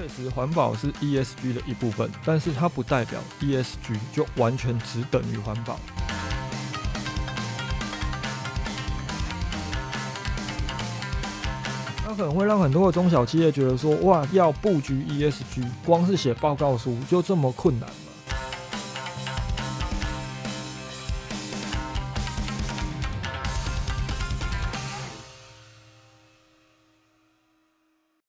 确实，环保是 ESG 的一部分，但是它不代表 ESG 就完全只等于环保。它可能会让很多的中小企业觉得说，哇，要布局 ESG，光是写报告书就这么困难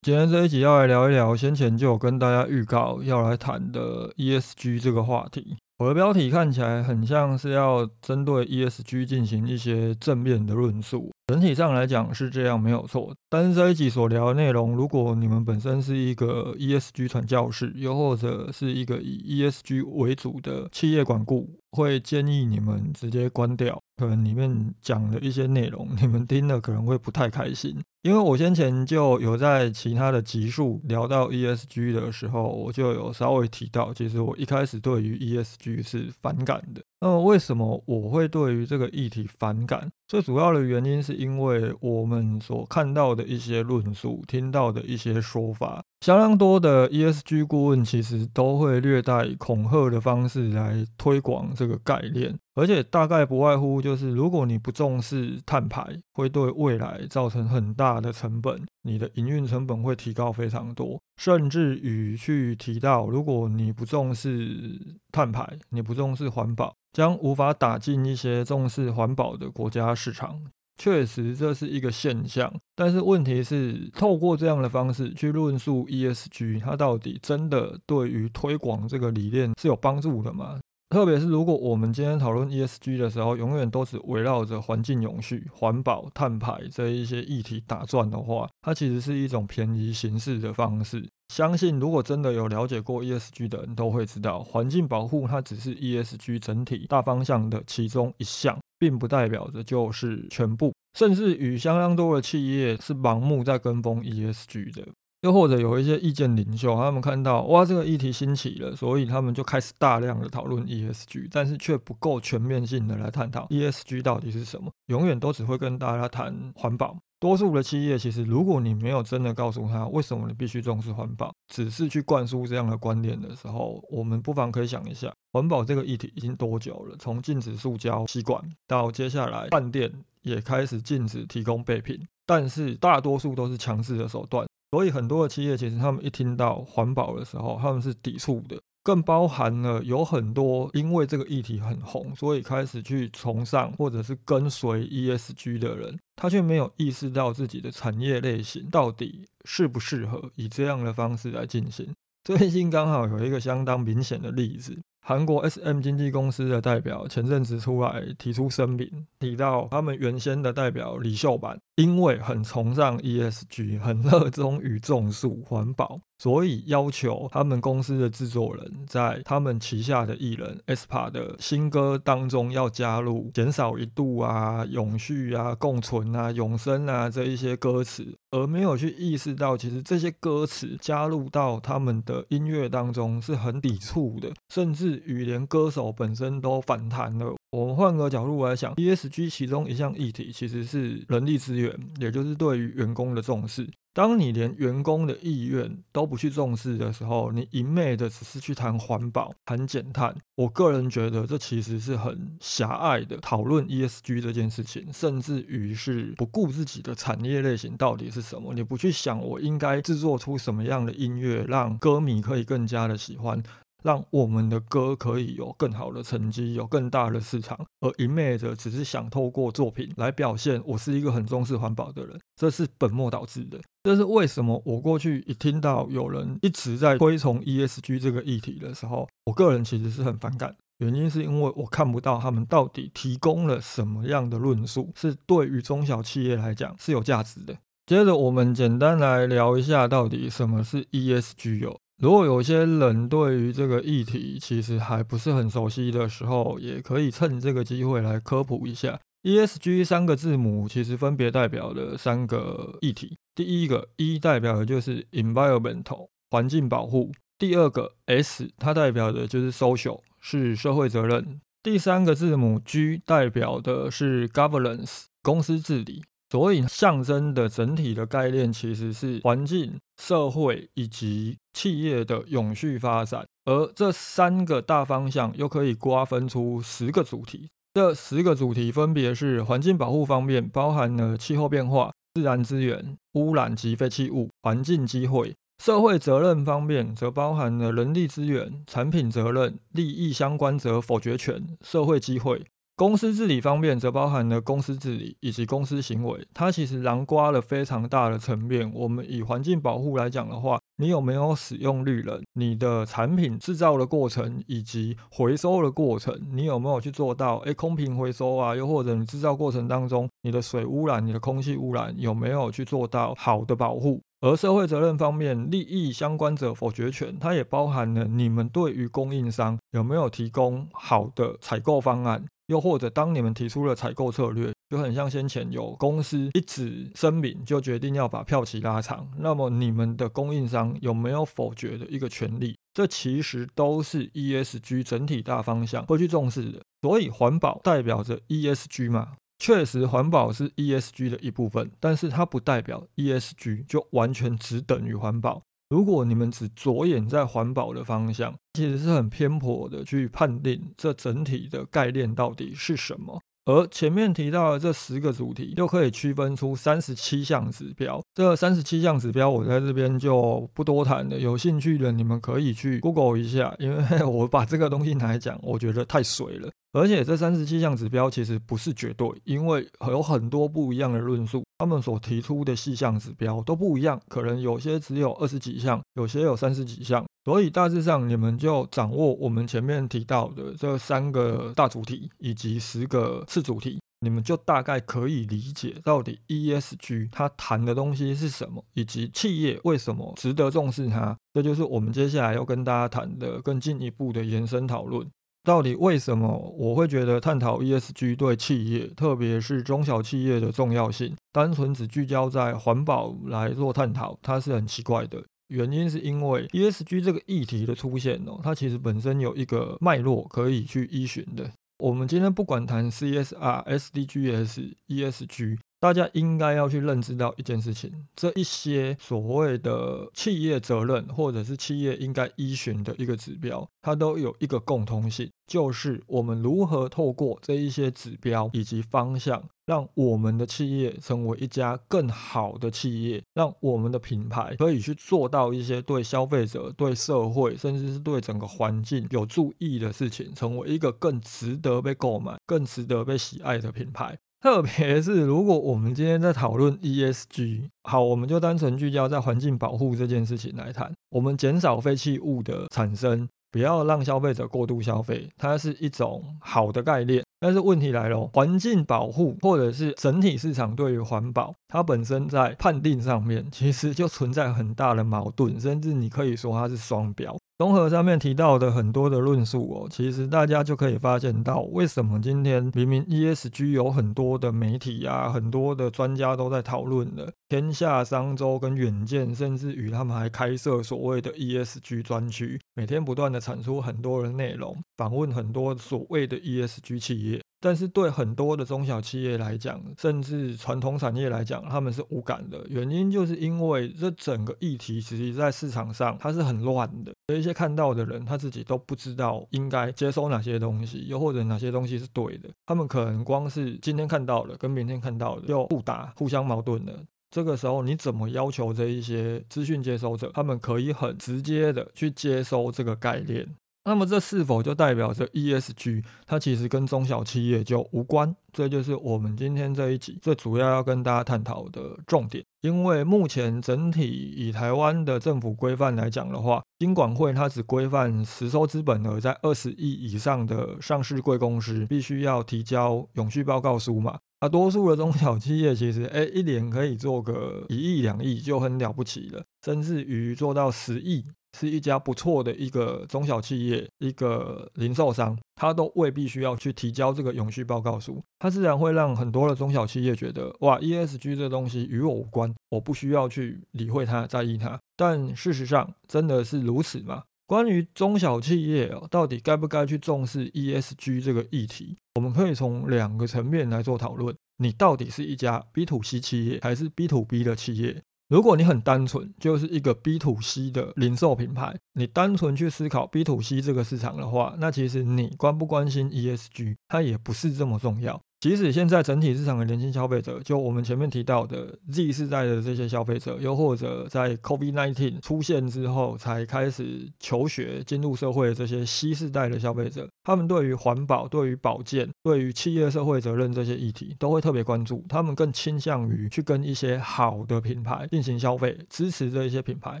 今天这一集要来聊一聊，先前就有跟大家预告要来谈的 ESG 这个话题。我的标题看起来很像是要针对 ESG 进行一些正面的论述，整体上来讲是这样没有错。但是这一集所聊的内容，如果你们本身是一个 ESG 传教士，又或者是一个以 ESG 为主的企业管顾，会建议你们直接关掉。可能里面讲的一些内容，你们听了可能会不太开心。因为我先前就有在其他的集数聊到 ESG 的时候，我就有稍微提到，其实我一开始对于 ESG 是反感的。那么为什么我会对于这个议题反感？最主要的原因是因为我们所看到的一些论述、听到的一些说法，相当多的 ESG 顾问其实都会略带恐吓的方式来推广这个概念，而且大概不外乎就是，如果你不重视碳排，会对未来造成很大的成本，你的营运成本会提高非常多，甚至于去提到，如果你不重视碳排，你不重视环保。将无法打进一些重视环保的国家市场，确实这是一个现象。但是问题是，透过这样的方式去论述 ESG，它到底真的对于推广这个理念是有帮助的吗？特别是如果我们今天讨论 ESG 的时候，永远都是围绕着环境永续、环保、碳排这一些议题打转的话，它其实是一种便宜形式的方式。相信如果真的有了解过 ESG 的人都会知道，环境保护它只是 ESG 整体大方向的其中一项，并不代表着就是全部。甚至与相当多的企业是盲目在跟风 ESG 的。又或者有一些意见领袖，他们看到哇这个议题兴起了，所以他们就开始大量的讨论 ESG，但是却不够全面性的来探讨 ESG 到底是什么，永远都只会跟大家谈环保。多数的企业其实，如果你没有真的告诉他为什么你必须重视环保，只是去灌输这样的观念的时候，我们不妨可以想一下，环保这个议题已经多久了？从禁止塑胶吸管，到接下来饭店也开始禁止提供备品，但是大多数都是强制的手段。所以很多的企业其实他们一听到环保的时候，他们是抵触的，更包含了有很多因为这个议题很红，所以开始去崇尚或者是跟随 ESG 的人，他却没有意识到自己的产业类型到底适不适合以这样的方式来进行。最近刚好有一个相当明显的例子。韩国 SM 经纪公司的代表前阵子出来提出声明，提到他们原先的代表李秀满，因为很崇尚 ESG，很热衷于种树环保。所以要求他们公司的制作人在他们旗下的艺人 aespa 的新歌当中要加入减少一度啊、永续啊、共存啊、永生啊这一些歌词，而没有去意识到，其实这些歌词加入到他们的音乐当中是很抵触的，甚至于连歌手本身都反弹了。我们换个角度来想，ESG 其中一项议题其实是人力资源，也就是对于员工的重视。当你连员工的意愿都不去重视的时候，你一昧的只是去谈环保、谈减碳，我个人觉得这其实是很狭隘的讨论 ESG 这件事情，甚至于是不顾自己的产业类型到底是什么，你不去想我应该制作出什么样的音乐，让歌迷可以更加的喜欢。让我们的歌可以有更好的成绩，有更大的市场，而一昧的只是想透过作品来表现我是一个很重视环保的人，这是本末倒置的。这是为什么？我过去一听到有人一直在推崇 ESG 这个议题的时候，我个人其实是很反感。原因是因为我看不到他们到底提供了什么样的论述，是对于中小企业来讲是有价值的。接着，我们简单来聊一下，到底什么是 ESG 有。如果有些人对于这个议题其实还不是很熟悉的时候，也可以趁这个机会来科普一下。ESG 三个字母其实分别代表了三个议题。第一个 E 代表的就是 environmental 环境保护，第二个 S 它代表的就是 social 是社会责任，第三个字母 G 代表的是 governance 公司治理。所以象征的整体的概念其实是环境、社会以及企业的永续发展。而这三个大方向又可以瓜分出十个主题。这十个主题分别是环境保护方面，包含了气候变化、自然资源、污染及废弃物、环境机会；社会责任方面，则包含了人力资源、产品责任、利益相关者否决权、社会机会；公司治理方面，则包含了公司治理以及公司行为。它其实囊括了非常大的层面。我们以环境保护来讲的话，你有没有使用绿人？你的产品制造的过程以及回收的过程，你有没有去做到？诶，空瓶回收啊，又或者你制造过程当中，你的水污染、你的空气污染有没有去做到好的保护？而社会责任方面，利益相关者否决权，它也包含了你们对于供应商有没有提供好的采购方案？又或者，当你们提出了采购策略，就很像先前有公司一纸声明就决定要把票期拉长，那么你们的供应商有没有否决的一个权利？这其实都是 ESG 整体大方向会去重视的。所以环保代表着 ESG 嘛？确实，环保是 ESG 的一部分，但是它不代表 ESG 就完全只等于环保。如果你们只着眼在环保的方向，其实是很偏颇的去判定这整体的概念到底是什么。而前面提到的这十个主题，又可以区分出三十七项指标。这三十七项指标，我在这边就不多谈了。有兴趣的你们可以去 Google 一下，因为 我把这个东西拿来讲，我觉得太水了。而且这三十七项指标其实不是绝对，因为有很多不一样的论述，他们所提出的细项指标都不一样，可能有些只有二十几项，有些有三十几项。所以大致上你们就掌握我们前面提到的这三个大主题以及十个次主题，你们就大概可以理解到底 ESG 它谈的东西是什么，以及企业为什么值得重视它。这就是我们接下来要跟大家谈的更进一步的延伸讨论。到底为什么我会觉得探讨 ESG 对企业，特别是中小企业的重要性，单纯只聚焦在环保来做探讨，它是很奇怪的。原因是因为 ESG 这个议题的出现哦，它其实本身有一个脉络可以去依循的。我们今天不管谈 CSR、SDGs、ESG。大家应该要去认知到一件事情，这一些所谓的企业责任或者是企业应该依循的一个指标，它都有一个共通性，就是我们如何透过这一些指标以及方向，让我们的企业成为一家更好的企业，让我们的品牌可以去做到一些对消费者、对社会，甚至是对整个环境有注意的事情，成为一个更值得被购买、更值得被喜爱的品牌。特别是如果我们今天在讨论 ESG，好，我们就单纯聚焦在环境保护这件事情来谈。我们减少废弃物的产生，不要让消费者过度消费，它是一种好的概念。但是问题来了，环境保护或者是整体市场对于环保，它本身在判定上面其实就存在很大的矛盾，甚至你可以说它是双标。综合上面提到的很多的论述哦，其实大家就可以发现到，为什么今天明明 ESG 有很多的媒体啊，很多的专家都在讨论了，天下商周跟远见，甚至于他们还开设所谓的 ESG 专区，每天不断的产出很多的内容，访问很多所谓的 ESG 企业。但是对很多的中小企业来讲，甚至传统产业来讲，他们是无感的。原因就是因为这整个议题其实在市场上它是很乱的，有一些看到的人他自己都不知道应该接收哪些东西，又或者哪些东西是对的。他们可能光是今天看到了跟明天看到的又互打、互相矛盾的。这个时候你怎么要求这一些资讯接收者，他们可以很直接的去接收这个概念？那么这是否就代表着 ESG 它其实跟中小企业就无关？这就是我们今天这一集最主要要跟大家探讨的重点。因为目前整体以台湾的政府规范来讲的话，金管会它只规范实收资本额在二十亿以上的上市贵公司必须要提交永续报告书嘛。啊，多数的中小企业其实哎一年可以做个一亿两亿就很了不起了，甚至于做到十亿。是一家不错的一个中小企业，一个零售商，他都未必需要去提交这个永续报告书，他自然会让很多的中小企业觉得，哇，ESG 这东西与我无关，我不需要去理会它，在意它。但事实上，真的是如此吗？关于中小企业哦，到底该不该去重视 ESG 这个议题，我们可以从两个层面来做讨论。你到底是一家 B to C 企业还是 B to B 的企业。如果你很单纯，就是一个 B to C 的零售品牌，你单纯去思考 B to C 这个市场的话，那其实你关不关心 ESG，它也不是这么重要。即使现在整体市场的年轻消费者，就我们前面提到的 Z 世代的这些消费者，又或者在 COVID-19 出现之后才开始求学进入社会的这些 C 世代的消费者，他们对于环保、对于保健、对于企业社会责任这些议题都会特别关注，他们更倾向于去跟一些好的品牌进行消费，支持这一些品牌。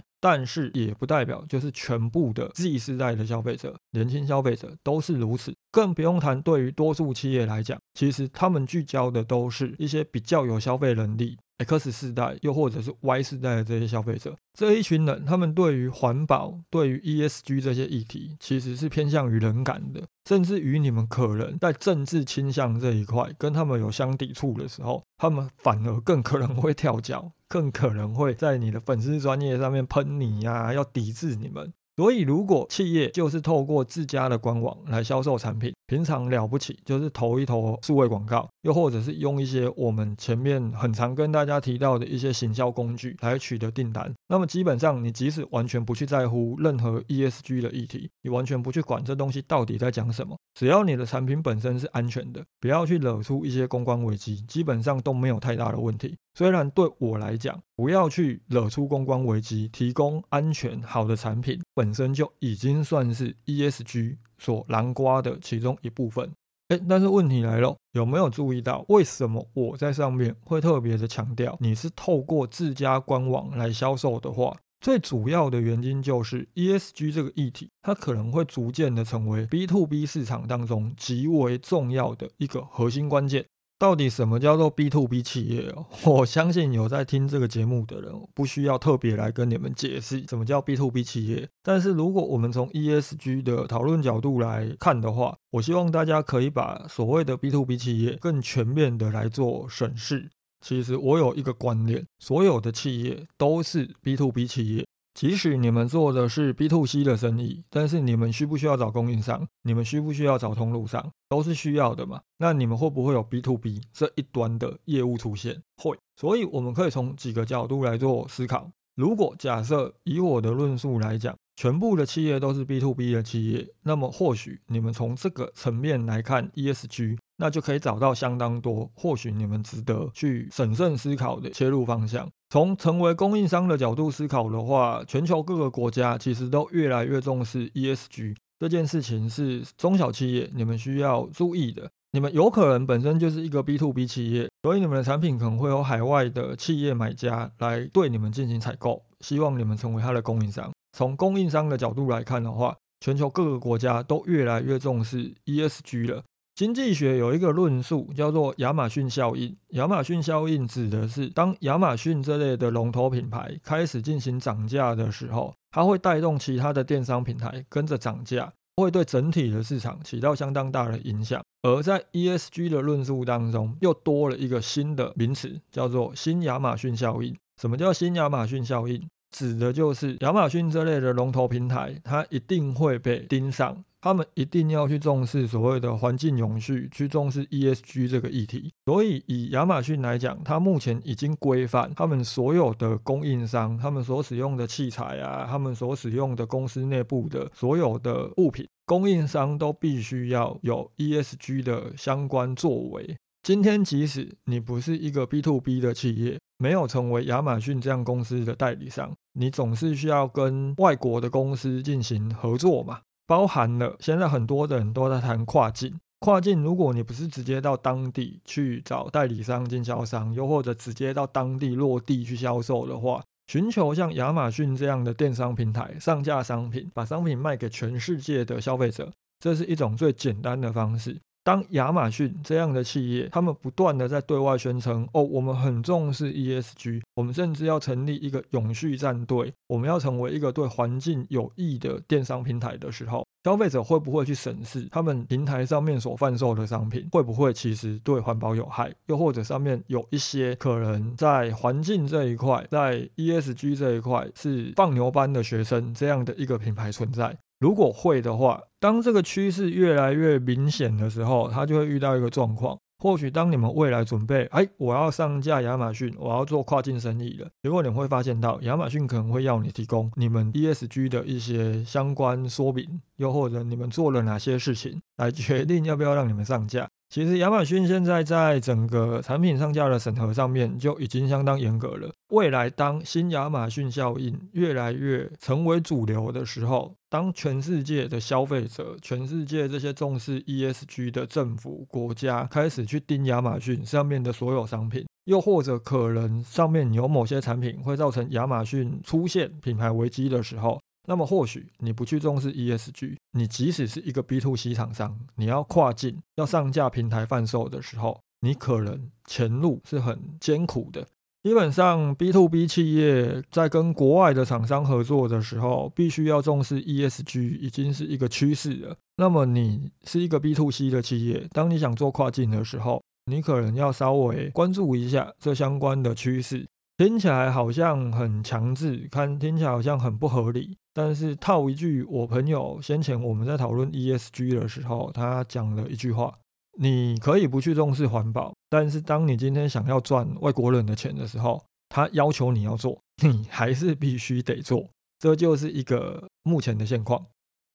但是也不代表就是全部的 Z 世代的消费者、年轻消费者都是如此，更不用谈对于多数企业来讲，其实他们聚焦的都是一些比较有消费能力。X 世代又或者是 Y 世代的这些消费者，这一群人，他们对于环保、对于 ESG 这些议题，其实是偏向于冷感的，甚至于你们可能在政治倾向这一块跟他们有相抵触的时候，他们反而更可能会跳脚，更可能会在你的粉丝专业上面喷你呀，要抵制你们。所以，如果企业就是透过自家的官网来销售产品，平常了不起就是投一投数位广告，又或者是用一些我们前面很常跟大家提到的一些行销工具来取得订单，那么基本上你即使完全不去在乎任何 ESG 的议题，你完全不去管这东西到底在讲什么，只要你的产品本身是安全的，不要去惹出一些公关危机，基本上都没有太大的问题。虽然对我来讲，不要去惹出公关危机，提供安全好的产品，本身就已经算是 ESG 所南瓜的其中一部分。哎，但是问题来了，有没有注意到为什么我在上面会特别的强调，你是透过自家官网来销售的话，最主要的原因就是 ESG 这个议题，它可能会逐渐的成为 B to B 市场当中极为重要的一个核心关键。到底什么叫做 B to B 企业哦？我相信有在听这个节目的人，不需要特别来跟你们解释什么叫 B to B 企业。但是如果我们从 ESG 的讨论角度来看的话，我希望大家可以把所谓的 B to B 企业更全面的来做审视。其实我有一个观念，所有的企业都是 B to B 企业。即使你们做的是 B to C 的生意，但是你们需不需要找供应商？你们需不需要找通路商？都是需要的嘛。那你们会不会有 B to B 这一端的业务出现？会。所以我们可以从几个角度来做思考。如果假设以我的论述来讲，全部的企业都是 B to B 的企业，那么或许你们从这个层面来看 ESG。那就可以找到相当多，或许你们值得去审慎思考的切入方向。从成为供应商的角度思考的话，全球各个国家其实都越来越重视 ESG 这件事情，是中小企业你们需要注意的。你们有可能本身就是一个 B to B 企业，所以你们的产品可能会有海外的企业买家来对你们进行采购，希望你们成为他的供应商。从供应商的角度来看的话，全球各个国家都越来越重视 ESG 了。经济学有一个论述叫做亚马逊效应。亚马逊效应指的是，当亚马逊这类的龙头品牌开始进行涨价的时候，它会带动其他的电商平台跟着涨价，会对整体的市场起到相当大的影响。而在 ESG 的论述当中，又多了一个新的名词，叫做新亚马逊效应。什么叫新亚马逊效应？指的就是亚马逊这类的龙头平台，它一定会被盯上。他们一定要去重视所谓的环境永续，去重视 ESG 这个议题。所以以亚马逊来讲，它目前已经规范他们所有的供应商，他们所使用的器材啊，他们所使用的公司内部的所有的物品，供应商都必须要有 ESG 的相关作为。今天即使你不是一个 B to B 的企业，没有成为亚马逊这样公司的代理商，你总是需要跟外国的公司进行合作嘛。包含了现在很多的人都在谈跨境，跨境如果你不是直接到当地去找代理商、经销商，又或者直接到当地落地去销售的话，寻求像亚马逊这样的电商平台上架商品，把商品卖给全世界的消费者，这是一种最简单的方式。当亚马逊这样的企业，他们不断的在对外宣称，哦，我们很重视 ESG，我们甚至要成立一个永续战队，我们要成为一个对环境有益的电商平台的时候，消费者会不会去审视他们平台上面所贩售的商品，会不会其实对环保有害，又或者上面有一些可能在环境这一块，在 ESG 这一块是放牛班的学生这样的一个品牌存在？如果会的话，当这个趋势越来越明显的时候，它就会遇到一个状况。或许当你们未来准备，哎，我要上架亚马逊，我要做跨境生意了，结果你会发现到亚马逊可能会要你提供你们 ESG 的一些相关说明，又或者你们做了哪些事情，来决定要不要让你们上架。其实亚马逊现在在整个产品上架的审核上面就已经相当严格了。未来当新亚马逊效应越来越成为主流的时候，当全世界的消费者、全世界这些重视 ESG 的政府国家开始去盯亚马逊上面的所有商品，又或者可能上面有某些产品会造成亚马逊出现品牌危机的时候。那么或许你不去重视 ESG，你即使是一个 B to C 厂商，你要跨境要上架平台贩售的时候，你可能前路是很艰苦的。基本上 B to B 企业在跟国外的厂商合作的时候，必须要重视 ESG，已经是一个趋势了。那么你是一个 B to C 的企业，当你想做跨境的时候，你可能要稍微关注一下这相关的趋势。听起来好像很强制，看听起来好像很不合理。但是套一句，我朋友先前我们在讨论 ESG 的时候，他讲了一句话：你可以不去重视环保，但是当你今天想要赚外国人的钱的时候，他要求你要做，你还是必须得做。这就是一个目前的现况。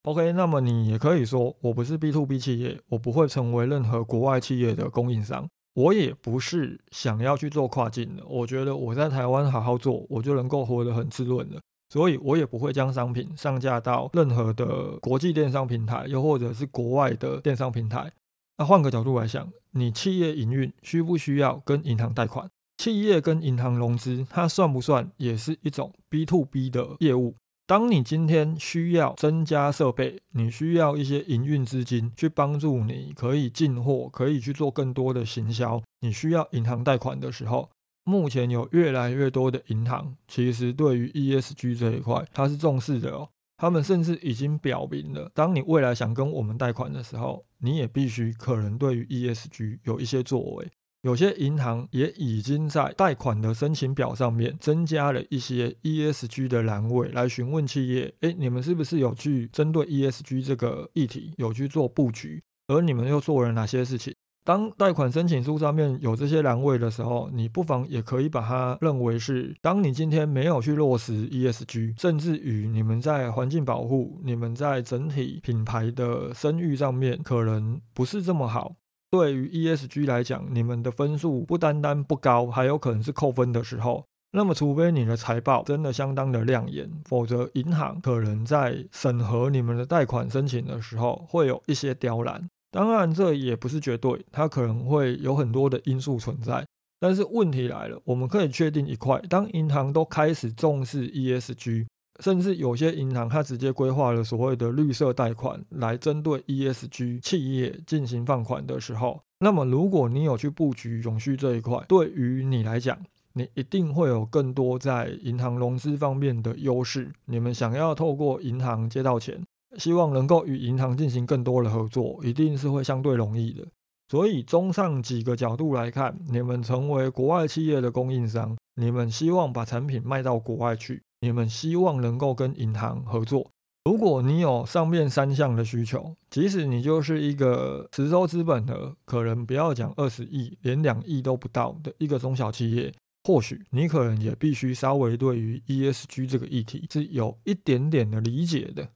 OK，那么你也可以说，我不是 B to B 企业，我不会成为任何国外企业的供应商。我也不是想要去做跨境的，我觉得我在台湾好好做，我就能够活得很滋润了，所以我也不会将商品上架到任何的国际电商平台，又或者是国外的电商平台。那换个角度来想，你企业营运需不需要跟银行贷款？企业跟银行融资，它算不算也是一种 B to B 的业务？当你今天需要增加设备，你需要一些营运资金去帮助你，可以进货，可以去做更多的行销，你需要银行贷款的时候，目前有越来越多的银行其实对于 ESG 这一块它是重视的哦，他们甚至已经表明了，当你未来想跟我们贷款的时候，你也必须可能对于 ESG 有一些作为。有些银行也已经在贷款的申请表上面增加了一些 ESG 的栏位，来询问企业：诶，你们是不是有去针对 ESG 这个议题有去做布局？而你们又做了哪些事情？当贷款申请书上面有这些栏位的时候，你不妨也可以把它认为是：当你今天没有去落实 ESG，甚至于你们在环境保护、你们在整体品牌的声誉上面可能不是这么好。对于 ESG 来讲，你们的分数不单单不高，还有可能是扣分的时候。那么，除非你的财报真的相当的亮眼，否则银行可能在审核你们的贷款申请的时候会有一些刁难。当然，这也不是绝对，它可能会有很多的因素存在。但是问题来了，我们可以确定一块：当银行都开始重视 ESG。甚至有些银行，它直接规划了所谓的绿色贷款，来针对 ESG 企业进行放款的时候，那么如果你有去布局永续这一块，对于你来讲，你一定会有更多在银行融资方面的优势。你们想要透过银行借到钱，希望能够与银行进行更多的合作，一定是会相对容易的。所以，综上几个角度来看，你们成为国外企业的供应商，你们希望把产品卖到国外去。你们希望能够跟银行合作。如果你有上面三项的需求，即使你就是一个实收资本额可能不要讲二十亿，连两亿都不到的一个中小企业，或许你可能也必须稍微对于 ESG 这个议题是有一点点的理解的。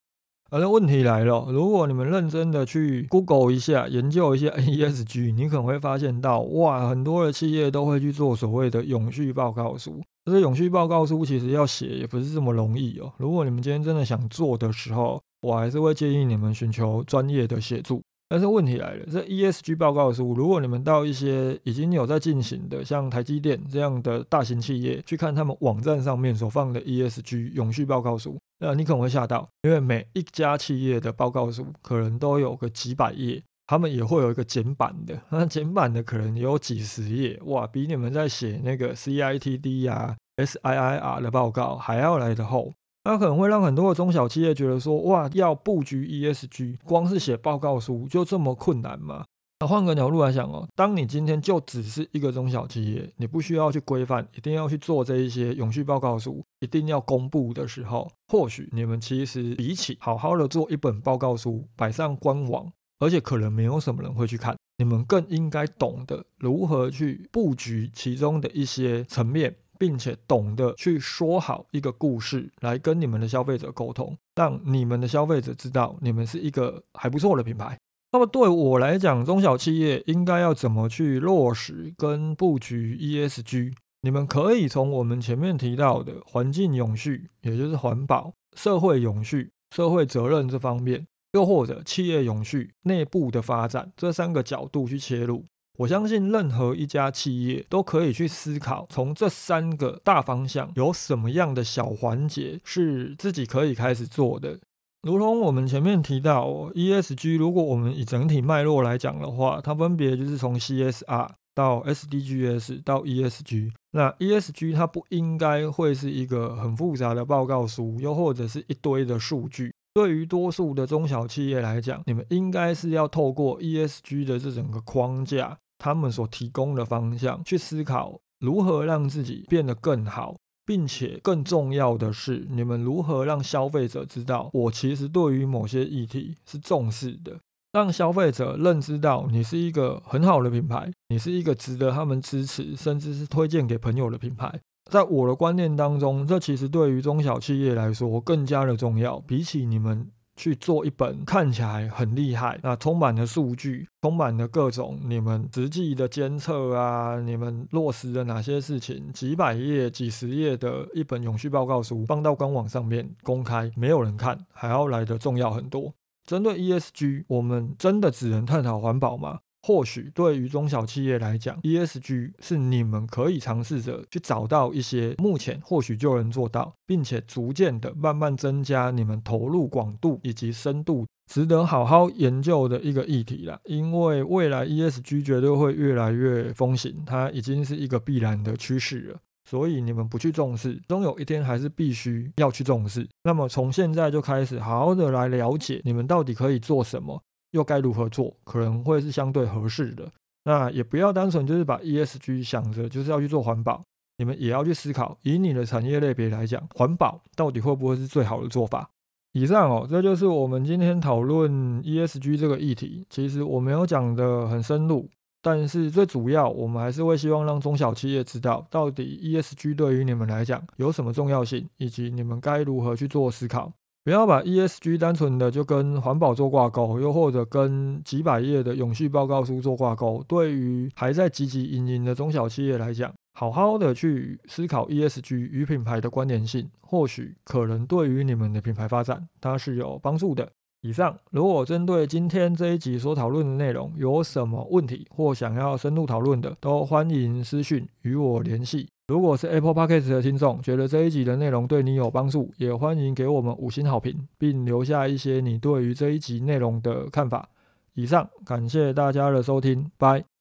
而问题来了，如果你们认真的去 Google 一下，研究一下 ESG，你可能会发现到，哇，很多的企业都会去做所谓的永续报告书。这永续报告书其实要写也不是这么容易哦。如果你们今天真的想做的时候，我还是会建议你们寻求专业的协助。但是问题来了，这 ESG 报告书，如果你们到一些已经有在进行的，像台积电这样的大型企业去看他们网站上面所放的 ESG 永续报告书，那你可能会吓到，因为每一家企业的报告书可能都有个几百页，他们也会有一个简版的，那简版的可能有几十页，哇，比你们在写那个 CITD 啊、SIIR 的报告还要来的厚。那可能会让很多的中小企业觉得说，哇，要布局 ESG，光是写报告书就这么困难吗？那换个角度来想哦，当你今天就只是一个中小企业，你不需要去规范，一定要去做这一些永续报告书，一定要公布的时候，或许你们其实比起好好的做一本报告书摆上官网，而且可能没有什么人会去看，你们更应该懂得如何去布局其中的一些层面，并且懂得去说好一个故事来跟你们的消费者沟通，让你们的消费者知道你们是一个还不错的品牌。那么对我来讲，中小企业应该要怎么去落实跟布局 ESG？你们可以从我们前面提到的环境永续，也就是环保、社会永续、社会责任这方面。又或者企业永续、内部的发展这三个角度去切入，我相信任何一家企业都可以去思考，从这三个大方向有什么样的小环节是自己可以开始做的。如同我们前面提到，ESG，如果我们以整体脉络来讲的话，它分别就是从 CSR 到 SDGs 到 ESG。那 ESG 它不应该会是一个很复杂的报告书，又或者是一堆的数据。对于多数的中小企业来讲，你们应该是要透过 ESG 的这整个框架，他们所提供的方向去思考如何让自己变得更好，并且更重要的是，你们如何让消费者知道，我其实对于某些议题是重视的，让消费者认知到你是一个很好的品牌，你是一个值得他们支持，甚至是推荐给朋友的品牌。在我的观念当中，这其实对于中小企业来说更加的重要。比起你们去做一本看起来很厉害、那充满了数据、充满了各种你们实际的监测啊，你们落实的哪些事情，几百页、几十页的一本永续报告书放到官网上面公开，没有人看，还要来的重要很多。针对 ESG，我们真的只能探讨环保吗？或许对于中小企业来讲，ESG 是你们可以尝试着去找到一些目前或许就能做到，并且逐渐的慢慢增加你们投入广度以及深度，值得好好研究的一个议题了。因为未来 ESG 绝对会越来越风行，它已经是一个必然的趋势了。所以你们不去重视，终有一天还是必须要去重视。那么从现在就开始好好的来了解你们到底可以做什么。又该如何做，可能会是相对合适的。那也不要单纯就是把 ESG 想着就是要去做环保，你们也要去思考，以你的产业类别来讲，环保到底会不会是最好的做法？以上哦，这就是我们今天讨论 ESG 这个议题。其实我没有讲的很深入，但是最主要，我们还是会希望让中小企业知道，到底 ESG 对于你们来讲有什么重要性，以及你们该如何去做思考。不要把 ESG 单纯的就跟环保做挂钩，又或者跟几百页的永续报告书做挂钩。对于还在汲汲营营的中小企业来讲，好好的去思考 ESG 与品牌的关联性，或许可能对于你们的品牌发展它是有帮助的。以上，如果针对今天这一集所讨论的内容有什么问题或想要深入讨论的，都欢迎私讯与我联系。如果是 Apple Podcast 的听众，觉得这一集的内容对你有帮助，也欢迎给我们五星好评，并留下一些你对于这一集内容的看法。以上，感谢大家的收听，拜。